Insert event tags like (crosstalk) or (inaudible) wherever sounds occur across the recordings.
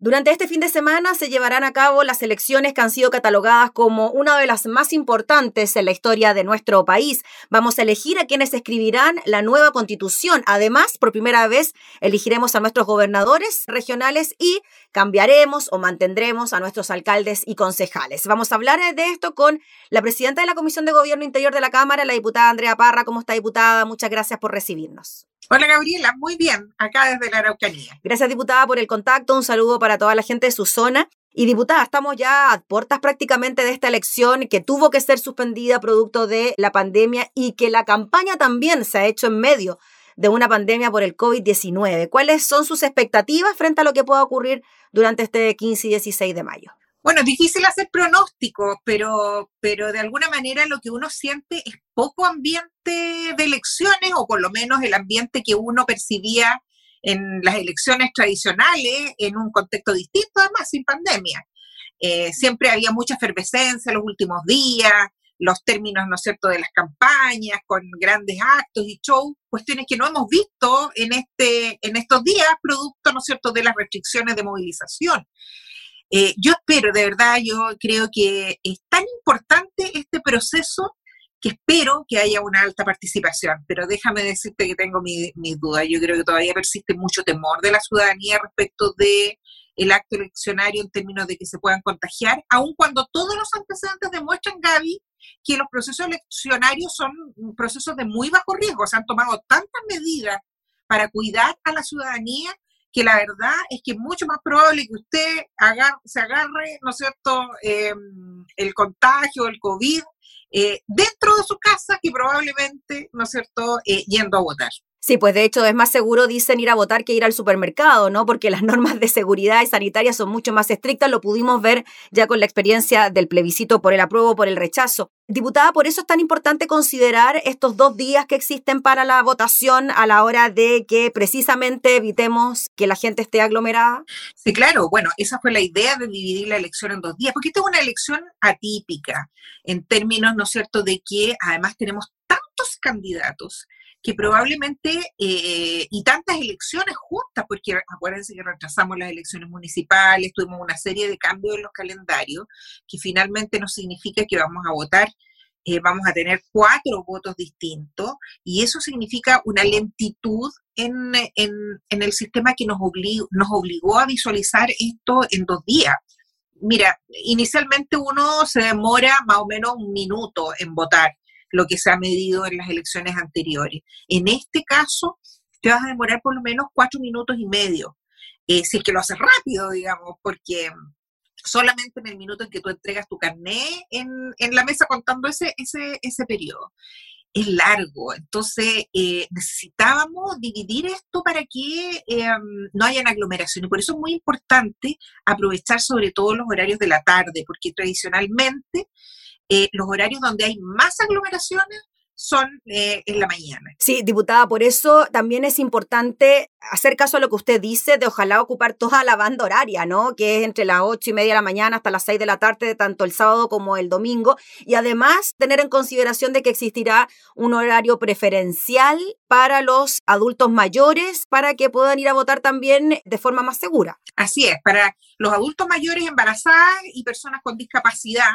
Durante este fin de semana se llevarán a cabo las elecciones que han sido catalogadas como una de las más importantes en la historia de nuestro país. Vamos a elegir a quienes escribirán la nueva constitución. Además, por primera vez, elegiremos a nuestros gobernadores regionales y cambiaremos o mantendremos a nuestros alcaldes y concejales. Vamos a hablar de esto con la presidenta de la Comisión de Gobierno Interior de la Cámara, la diputada Andrea Parra. ¿Cómo está, diputada? Muchas gracias por recibirnos. Hola Gabriela, muy bien, acá desde la Araucanía. Gracias diputada por el contacto, un saludo para toda la gente de su zona. Y diputada, estamos ya a puertas prácticamente de esta elección que tuvo que ser suspendida producto de la pandemia y que la campaña también se ha hecho en medio de una pandemia por el COVID-19. ¿Cuáles son sus expectativas frente a lo que pueda ocurrir durante este 15 y 16 de mayo? Bueno, difícil hacer pronósticos, pero, pero de alguna manera lo que uno siente es poco ambiente de elecciones, o por lo menos el ambiente que uno percibía en las elecciones tradicionales, en un contexto distinto, además, sin pandemia. Eh, siempre había mucha efervescencia en los últimos días, los términos, ¿no es cierto?, de las campañas, con grandes actos y shows, cuestiones que no hemos visto en, este, en estos días, producto, ¿no es cierto?, de las restricciones de movilización. Eh, yo espero, de verdad, yo creo que es tan importante este proceso que espero que haya una alta participación, pero déjame decirte que tengo mis dudas. Yo creo que todavía persiste mucho temor de la ciudadanía respecto de el acto eleccionario en términos de que se puedan contagiar, aun cuando todos los antecedentes demuestran, Gaby, que los procesos eleccionarios son procesos de muy bajo riesgo. Se han tomado tantas medidas para cuidar a la ciudadanía que la verdad es que es mucho más probable que usted se agarre, ¿no cierto?, em, el contagio, el COVID, eh, dentro de su casa que probablemente, ¿no es cierto?, eh, yendo a votar. Sí, pues de hecho es más seguro, dicen, ir a votar que ir al supermercado, ¿no? Porque las (laughs) normas de seguridad y sanitarias son mucho más estrictas, lo pudimos ver ya con la experiencia del plebiscito por el apruebo, por el rechazo. Diputada, por eso es tan importante considerar estos dos días que existen para la votación a la hora de que precisamente evitemos que la gente esté aglomerada. Sí, claro, bueno, esa fue la idea de dividir la elección en dos días, porque esta es una elección atípica en términos, ¿no es cierto?, de que además tenemos tantos candidatos que probablemente, eh, y tantas elecciones justas, porque acuérdense que retrasamos las elecciones municipales, tuvimos una serie de cambios en los calendarios, que finalmente no significa que vamos a votar, eh, vamos a tener cuatro votos distintos, y eso significa una lentitud en, en el sistema que nos, obligó, nos obligó a visualizar esto en dos días. Mira, inicialmente uno se demora más o menos un minuto en votar lo que se ha medido en las elecciones anteriores. En este caso, te vas a demorar por lo menos cuatro minutos y medio, eh, si es que lo haces rápido, digamos, porque solamente en el minuto en que tú entregas tu carné en, la mesa contando ese, ese, ese periodo. Es largo, entonces eh, necesitábamos dividir esto para que em, no hayan aglomeración y por eso es muy importante aprovechar sobre todo los horarios de la tarde, porque tradicionalmente eh, los horarios donde hay más aglomeraciones son eh, en la mañana. Sí, diputada, por eso también es importante hacer caso a lo que usted dice de ojalá ocupar toda la banda horaria, ¿no? Que es entre las ocho y media de la mañana hasta las seis de la tarde, tanto el sábado como el domingo. Y además tener en consideración de que existirá un horario preferencial para los adultos mayores para que puedan ir a votar también de forma más segura. Así es, para los adultos mayores embarazadas y personas con discapacidad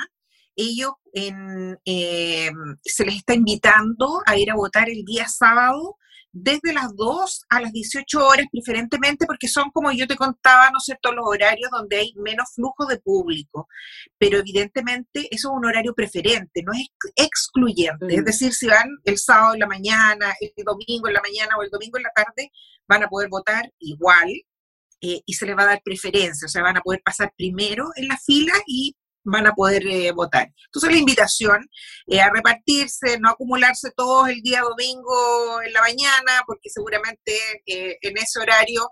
ellos eh, se les está invitando a ir a votar el día sábado desde las 2 a las 18 horas preferentemente porque son como yo te contaba, ¿no sé, todos los horarios donde hay menos flujo de público, pero evidentemente eso es un horario preferente, no es excluyente, es decir, si van el sábado en la mañana, el domingo en la mañana o el domingo en la tarde, van a poder votar igual eh, y se les va a dar preferencia, o sea, van a poder pasar primero en la fila y van a poder eh, votar. Entonces la invitación es a repartirse, no acumularse todos el día domingo en la mañana, porque seguramente eh, en ese horario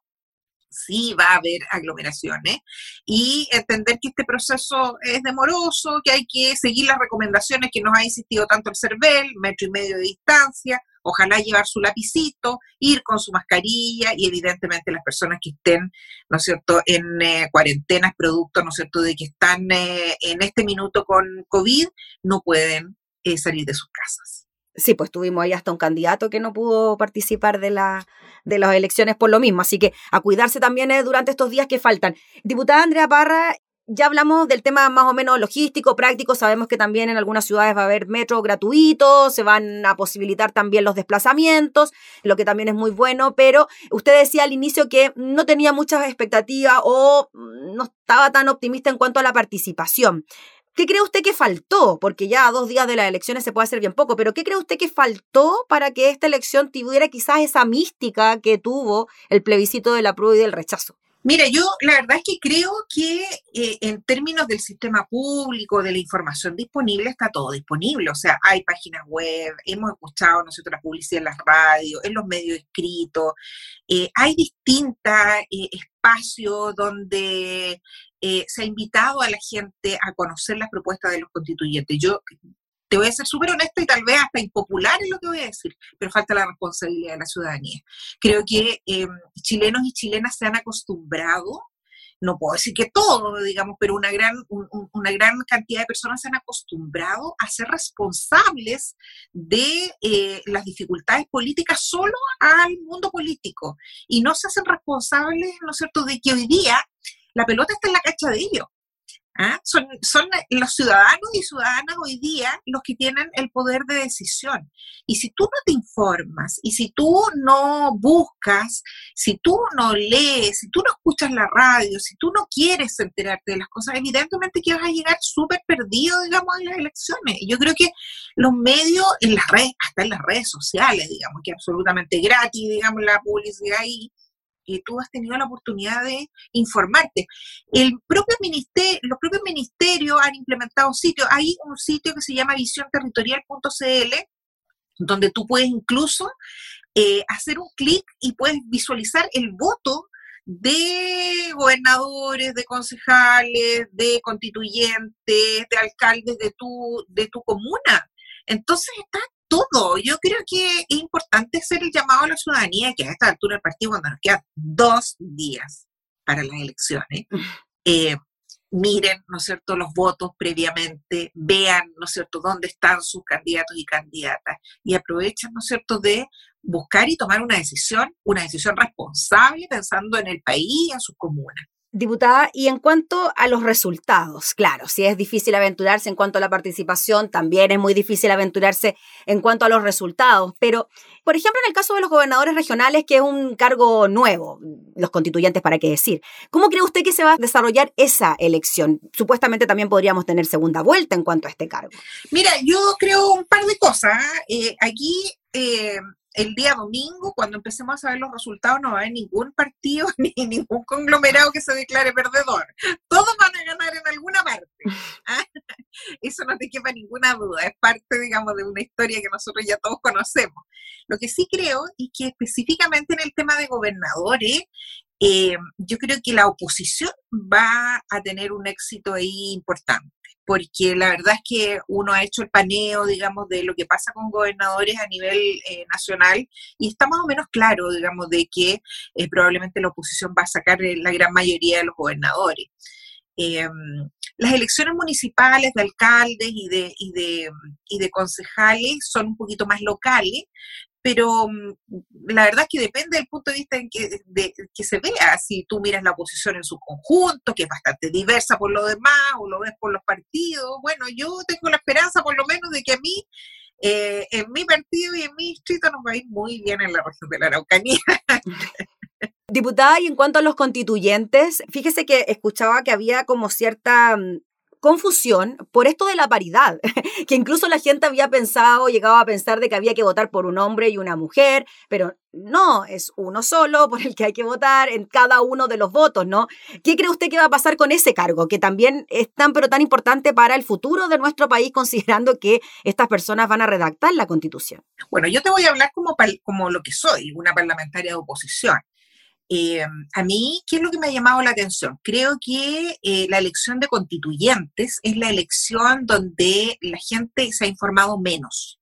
sí va a haber aglomeraciones y entender que este proceso es demoroso, que hay que seguir las recomendaciones que nos ha insistido tanto el CERVEL, metro y medio de distancia, ojalá llevar su lapicito, ir con su mascarilla y evidentemente las personas que estén, ¿no es cierto?, en eh, cuarentenas, producto, ¿no es cierto?, de que están eh, en este minuto con COVID, no pueden eh, salir de sus casas. Sí, pues tuvimos ahí hasta un candidato que no pudo participar de, la, de las elecciones por lo mismo. Así que a cuidarse también eh, durante estos días que faltan. Diputada Andrea Parra, ya hablamos del tema más o menos logístico, práctico. Sabemos que también en algunas ciudades va a haber metro gratuito, se van a posibilitar también los desplazamientos, lo que también es muy bueno. Pero usted decía al inicio que no tenía muchas expectativas o no estaba tan optimista en cuanto a la participación. ¿Qué cree usted que faltó? Porque ya a dos días de las elecciones se puede hacer bien poco, pero ¿qué cree usted que faltó para que esta elección tuviera quizás esa mística que tuvo el plebiscito de la prueba y del rechazo? Mira, yo la verdad es que creo que eh, en términos del sistema público, de la información disponible, está todo disponible. O sea, hay páginas web, hemos escuchado nosotros la publicidad en las radios, en los medios escritos, eh, hay distintos eh, espacios donde se ha invitado a la gente a conocer las propuestas de los constituyentes. Yo te voy a ser súper honesta y tal vez hasta impopular en lo que voy a decir, pero falta la responsabilidad de la ciudadanía. Creo que eh, chilenos y chilenas se han acostumbrado, no puedo decir que todos, digamos, pero una gran, una gran cantidad de personas se han acostumbrado a ser responsables de eh, las dificultades políticas solo al mundo político y no se hacen responsables, ¿no es cierto?, de que hoy día la pelota está en la cacha de ellos. ¿Ah? Son, son los ciudadanos y ciudadanas hoy día los que tienen el poder de decisión. Y si tú no te informas, y si tú no buscas, si tú no lees, si tú no escuchas la radio, si tú no quieres enterarte de las cosas, evidentemente que vas a llegar súper perdido, digamos, en las elecciones. Yo creo que los medios, en las redes, hasta en las redes sociales, digamos, que absolutamente gratis, digamos, la publicidad ahí, que tú has tenido la oportunidad de informarte. El propio ministerio, los propios ministerios han implementado sitios. Hay un sitio que se llama visionterritorial.cl, donde tú puedes incluso eh, hacer un clic y puedes visualizar el voto de gobernadores, de concejales, de constituyentes, de alcaldes de tu, de tu comuna. Entonces está todo. Yo creo que es importante hacer el llamado a la ciudadanía que a esta altura del partido, cuando nos quedan dos días para las elecciones, (laughs) eh, miren, ¿no es cierto?, los votos previamente, vean, ¿no es cierto?, dónde están sus candidatos y candidatas y aprovechen, ¿no es cierto?, de buscar y tomar una decisión, una decisión responsable pensando en el país y en sus comunas. Diputada, y en cuanto a los resultados, claro, si es difícil aventurarse en cuanto a la participación, también es muy difícil aventurarse en cuanto a los resultados, pero, por ejemplo, en el caso de los gobernadores regionales, que es un cargo nuevo, los constituyentes, para qué decir, ¿cómo cree usted que se va a desarrollar esa elección? Supuestamente también podríamos tener segunda vuelta en cuanto a este cargo. Mira, yo creo un par de cosas. ¿eh? aquí eh, el día domingo, cuando empecemos a saber los resultados, no va a haber ningún partido (laughs) ni ningún conglomerado que se declare perdedor. Todos van a ganar en alguna parte. (laughs) ¿ah? (laughs) Eso no te quepa ninguna duda. Es parte, digamos, de una historia que nosotros ya todos conocemos. Lo que sí creo es que específicamente en el tema de gobernadores, eh, yo creo que la oposición va a tener un éxito ahí importante porque la verdad es que uno ha hecho el paneo, digamos, de lo que pasa con gobernadores a nivel eh, nacional y está más o menos claro, digamos, de que eh, probablemente la oposición va a sacar eh, la gran mayoría de los gobernadores. Em, las elecciones municipales de alcaldes y de, y, de, y de concejales son un poquito más locales, pero mm, la verdad es que depende del punto de vista en que, de, que se vea, si tú miras la oposición en su conjunto, que es bastante diversa por lo demás, o lo ves por los partidos, bueno, yo tengo la esperanza por lo menos de que a mí, eh, en mi partido y en mi distrito nos va a ir muy bien en la región de la Araucanía. (laughs) Diputada, y en cuanto a los constituyentes, fíjese que escuchaba que había como cierta mm, confusión por esto de la paridad, (laughs) que incluso la gente había pensado, llegaba a pensar de que había que votar por un hombre y una mujer, pero no, es uno solo por el que hay que votar en cada uno de los votos, ¿no? ¿Qué cree usted que va a pasar con ese cargo, que también es tan pero tan importante para el futuro de nuestro país, considerando que estas personas van a redactar la constitución? Bueno, yo te voy a hablar como, como lo que soy, una parlamentaria de oposición. Eh, a mí, ¿qué es lo que me ha llamado la atención? Creo que eh, la elección de constituyentes es la elección donde la gente se ha informado menos.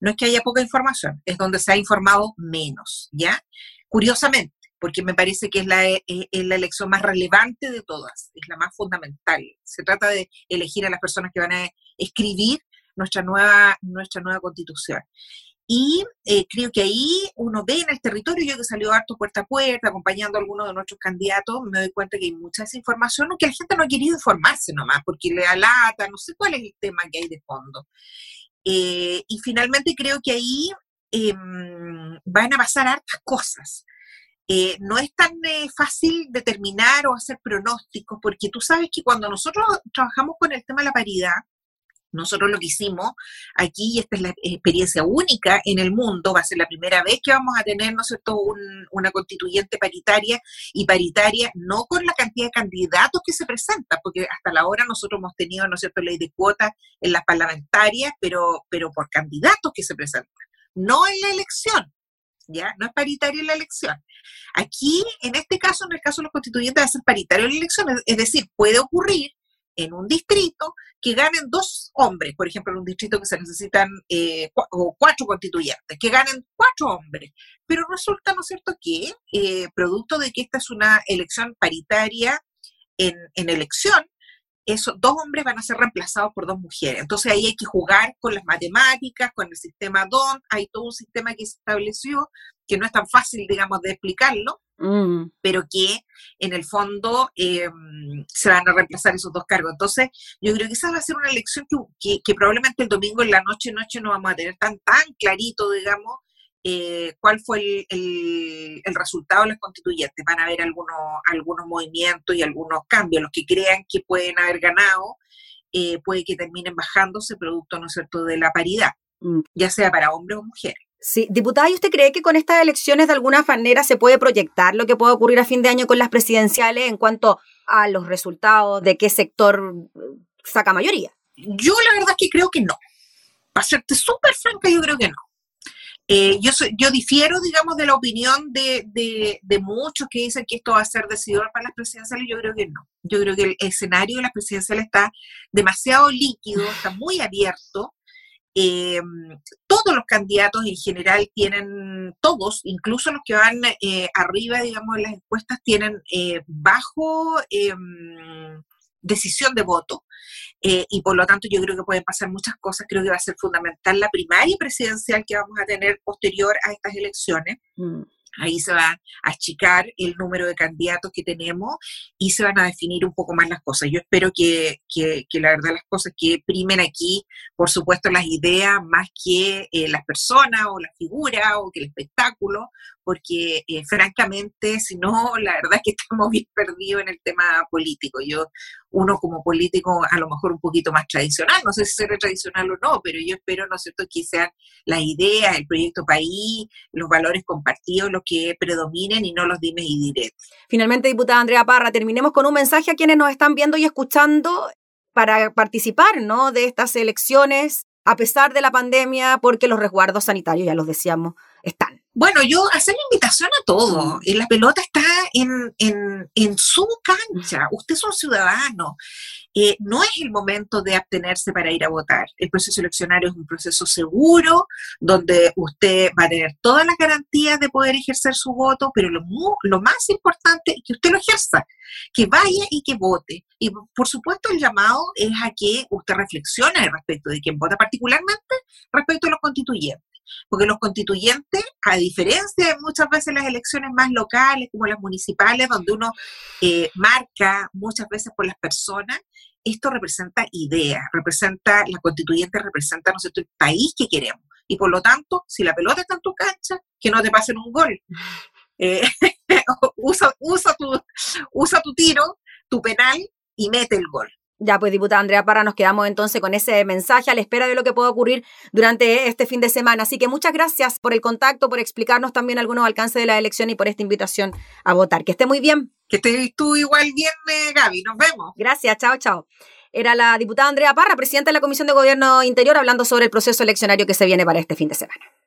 No es que haya poca información, es donde se ha informado menos, ¿ya? Curiosamente, porque me parece que es la, eh, es la elección más relevante de todas, es la más fundamental. Se trata de elegir a las personas que van a escribir nuestra nueva, nuestra nueva constitución. Y eh, creo que ahí uno ve en el territorio, yo que salió harto puerta a puerta, acompañando a algunos de nuestros candidatos, me doy cuenta que hay mucha desinformación, que la gente no ha querido informarse nomás, porque le alata, no sé cuál es el tema que hay de fondo. Eh, y finalmente creo que ahí em, van a pasar hartas cosas. Eh, no es tan fácil determinar o hacer pronósticos, porque tú sabes que cuando nosotros trabajamos con el tema de la paridad, nosotros lo que hicimos aquí, y esta es la experiencia única en el mundo, va a ser la primera vez que vamos a tener, ¿no cierto?, una constituyente paritaria y paritaria no con la cantidad de candidatos que se presentan, porque hasta la hora nosotros hemos tenido, ¿no es cierto?, ley de cuotas en las parlamentarias, pero, pero por candidatos que se presentan, no en la elección. ¿Ya? No es paritaria en la elección. Aquí, en este caso, en el caso de los constituyentes, va a ser paritario en la elección, es decir, puede ocurrir en un distrito que ganen dos hombres, por ejemplo, en un distrito que se necesitan eh, o cuatro constituyentes, que ganen cuatro hombres. Pero resulta, ¿no es cierto?, que eh, producto de que esta es una elección paritaria en, en elección, esos dos hombres van a ser reemplazados por dos mujeres. Entonces ahí hay que jugar con las matemáticas, con el sistema DON, hay todo un sistema que se estableció que no es tan fácil, digamos, de explicarlo, mm. pero que en el fondo em, se van a reemplazar esos dos cargos. Entonces, yo creo que esa va a ser una elección que, que, probablemente el domingo en la noche, noche no vamos a tener tan, tan clarito, digamos, eh, cuál fue el, el, resultado de los constituyentes. Van a haber algunos, algunos movimientos y algunos cambios. Los que crean que pueden haber ganado, eh, puede que terminen bajándose producto, ¿no es cierto?, de la paridad, mm. ya sea para hombres o mujeres. Sí, diputada, ¿y usted cree que con estas elecciones de alguna manera se puede proyectar lo que puede ocurrir a fin de año con las presidenciales en cuanto a los resultados, de qué sector eh, saca mayoría? Yo la verdad es que creo que no. Para serte súper franca, yo creo que no. Eh, yo, yo difiero, digamos, de la opinión de, de, muchos que dicen que esto va a ser decidor para las presidenciales. Yo creo que no. Yo creo que el escenario de las presidenciales está demasiado líquido, está muy abierto. Eh, todos los candidatos en general tienen, todos, incluso los que van eh, arriba, digamos, en las encuestas, tienen eh, bajo em, decisión de voto. y por lo tanto yo creo que pueden pasar muchas cosas. Creo que va a ser fundamental la primaria presidencial que vamos a tener posterior a estas elecciones. Mm. Ahí se va a achicar el número de candidatos que tenemos y se van a definir un poco más las cosas. Yo espero que, que, la verdad las cosas que primen aquí, por supuesto, las ideas más que eh, las personas o la figura o que el espectáculo, porque eh, francamente, si no, la verdad es que estamos bien perdidos en el tema político. Yo, uno como político, a lo mejor un poquito más tradicional, no sé si será tradicional o no, pero yo espero, ¿no es cierto?, que sean las ideas, el proyecto país, los valores compartidos los que predominen y no los dimes y diretes. Finalmente, diputada Andrea Parra, terminemos con un mensaje a quienes nos están viendo y escuchando para participar, ¿no?, de estas elecciones a pesar de la pandemia, porque los resguardos sanitarios, ya los decíamos, están. Bueno, yo hacer la invitación a todo. La pelota está en, en, en su cancha. Usted es un ciudadano. Eh, no es el momento de abstenerse para ir a votar. El proceso eleccionario es un proceso seguro, donde usted va a tener todas las garantías de poder ejercer su voto, pero lo, lo más importante es que usted lo ejerza, que vaya y que vote. Y por supuesto el llamado es a que usted reflexione respecto de quién vota, particularmente respecto a los constituyentes porque los constituyentes, a diferencia de muchas veces las elecciones más locales, como las municipales, donde uno eh, marca muchas veces por las personas, esto representa ideas, representa, la constituyente representa, ¿no sé, el país que queremos. Y por lo tanto, si la pelota está en tu cancha, que no te pasen un gol. (laughs) Eh, (laughs) usa, usa, tu, usa tu tiro, tu penal y mete el gol. Ya, pues, diputada Andrea Parra, nos quedamos entonces con ese mensaje a la espera de lo que pueda ocurrir durante este fin de semana. Así que muchas gracias por el contacto, por explicarnos también algunos alcances de la elección y por esta invitación a votar. Que esté muy bien. Que estés tú igual bien, eh, Gaby. Nos vemos. Gracias, chao, chao. Era la diputada Andrea Parra, presidenta de la Comisión de Gobierno Interior, hablando sobre el proceso eleccionario que se viene para este fin de semana.